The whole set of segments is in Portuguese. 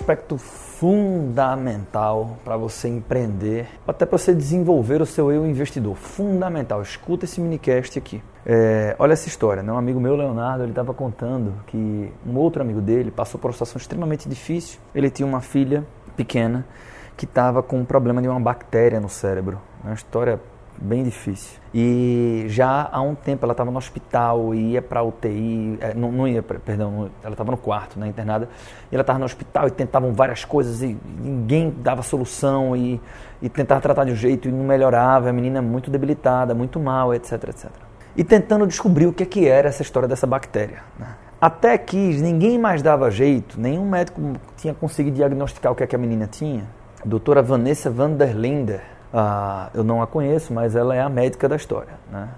aspecto fundamental para você empreender, até para você desenvolver o seu eu investidor. Fundamental. Escuta esse minicast aqui. É, olha essa história, né? um amigo meu, Leonardo, ele estava contando que um outro amigo dele passou por uma situação extremamente difícil. Ele tinha uma filha pequena que estava com um problema de uma bactéria no cérebro. Uma história bem difícil. E já há um tempo ela estava no hospital e ia para UTI, é, não, não ia, perdão, ela estava no quarto, né, internada, e ela estava no hospital e tentavam várias coisas e ninguém dava solução e, e tentava tratar de um jeito e não melhorava, a menina muito debilitada, muito mal, etc, etc. E tentando descobrir o que, é que era essa história dessa bactéria. Né? Até que ninguém mais dava jeito, nenhum médico tinha conseguido diagnosticar o que, é que a menina tinha. A doutora Vanessa Vanderlinder, ah, eu não a conheço, mas ela é a médica da história. Né?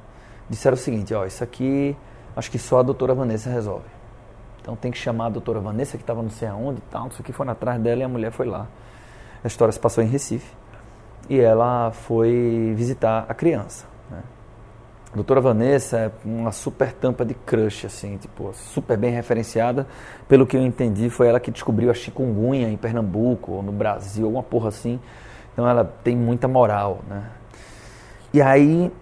Disseram o seguinte: ó, isso aqui acho que só a doutora Vanessa resolve. Então tem que chamar a doutora Vanessa, que estava não sei aonde e tal, isso aqui foi atrás dela e a mulher foi lá. A história se passou em Recife e ela foi visitar a criança. Né? A doutora Vanessa é uma super tampa de crush, assim, tipo, super bem referenciada. Pelo que eu entendi, foi ela que descobriu a chikungunya em Pernambuco, ou no Brasil, alguma porra assim. Então ela tem muita moral, né? E aí,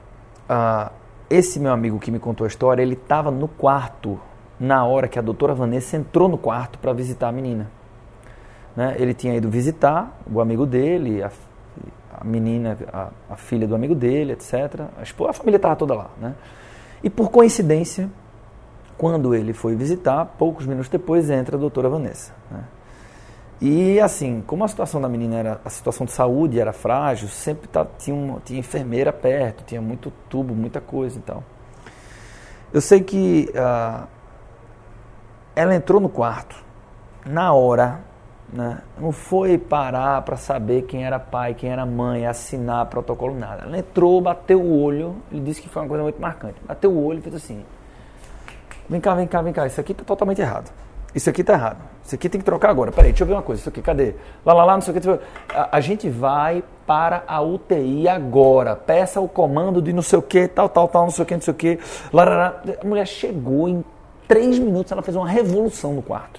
uh, esse meu amigo que me contou a história, ele estava no quarto na hora que a doutora Vanessa entrou no quarto para visitar a menina. Né? Ele tinha ido visitar o amigo dele, a, a menina, a, a, filha do amigo dele, etc. A, a família estava toda lá. Né? E por coincidência, quando ele foi visitar, poucos minutos depois entra a doutora Vanessa. Né? E assim, como a situação da menina era, a situação de saúde era frágil, sempre tá, tinha, uma, tinha enfermeira perto, tinha muito tubo, muita coisa e tal. Eu sei que uh, ela entrou no quarto, na hora, né, não foi parar para saber quem era pai, quem era mãe, assinar protocolo, nada. Ela entrou, bateu o olho, ele disse que foi uma coisa muito marcante. Bateu o olho e fez assim: vem cá, vem cá, vem cá, isso aqui está totalmente errado. Isso aqui está errado. Isso aqui tem que trocar agora. Peraí, deixa eu ver uma coisa. Isso aqui, cadê? Lá, lá, lá, não sei o que. A, a gente vai para a UTI agora. Peça o comando de não sei o que, tal, tal, tal, não sei o que, não sei o que. A mulher chegou em três minutos, ela fez uma revolução no quarto.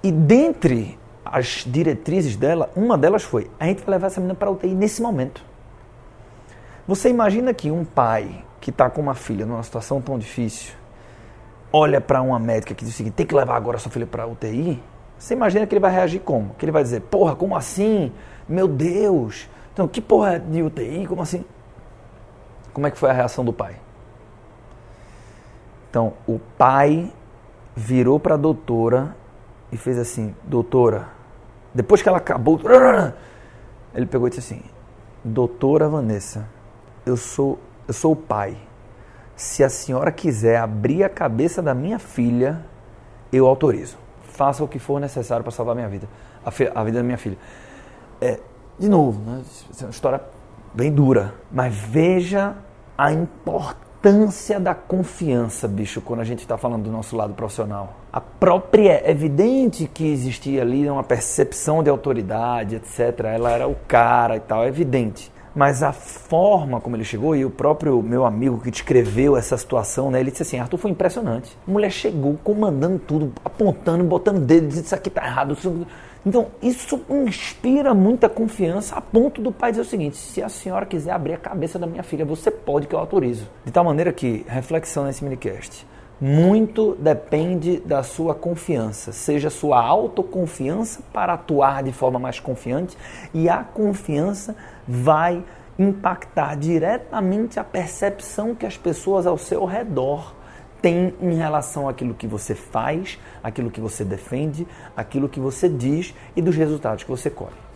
E dentre as diretrizes dela, uma delas foi: a gente vai levar essa menina para a UTI nesse momento. Você imagina que um pai que está com uma filha numa situação tão difícil olha para uma médica que diz o seguinte, tem que levar agora sua filha para UTI, você imagina que ele vai reagir como? Que ele vai dizer, porra, como assim? Meu Deus! Então, que porra de UTI? Como assim? Como é que foi a reação do pai? Então, o pai virou para a doutora e fez assim, doutora, depois que ela acabou, ele pegou e disse assim, doutora Vanessa, eu sou, eu sou o pai se a senhora quiser abrir a cabeça da minha filha, eu autorizo. Faça o que for necessário para salvar minha vida, a, a, vida da minha filha. É, de novo, né, é uma história bem dura, mas veja a importância da confiança, bicho, quando a gente está falando do nosso lado profissional. A própria, é evidente que existia ali uma percepção de autoridade, etc. Ela era o cara e tal, é evidente mas a forma como ele chegou, e o próprio meu amigo que descreveu essa situação, né, ele disse assim, Arthur, foi impressionante. A mulher chegou comandando tudo, apontando, botando dedo, dizendo isso aqui tá errado. Então, isso inspira muita confiança a ponto do pai dizer o seguinte, se a senhora quiser abrir a cabeça da minha filha, você pode que eu autorizo. De tal maneira que, reflexão nesse minicast, muito depende da sua confiança, seja sua autoconfiança para atuar de forma mais confiante e a confiança vai impactar diretamente a percepção que as pessoas ao seu redor têm em relação àquilo que você faz, aquilo que você defende, aquilo que você diz e dos resultados que você colhe.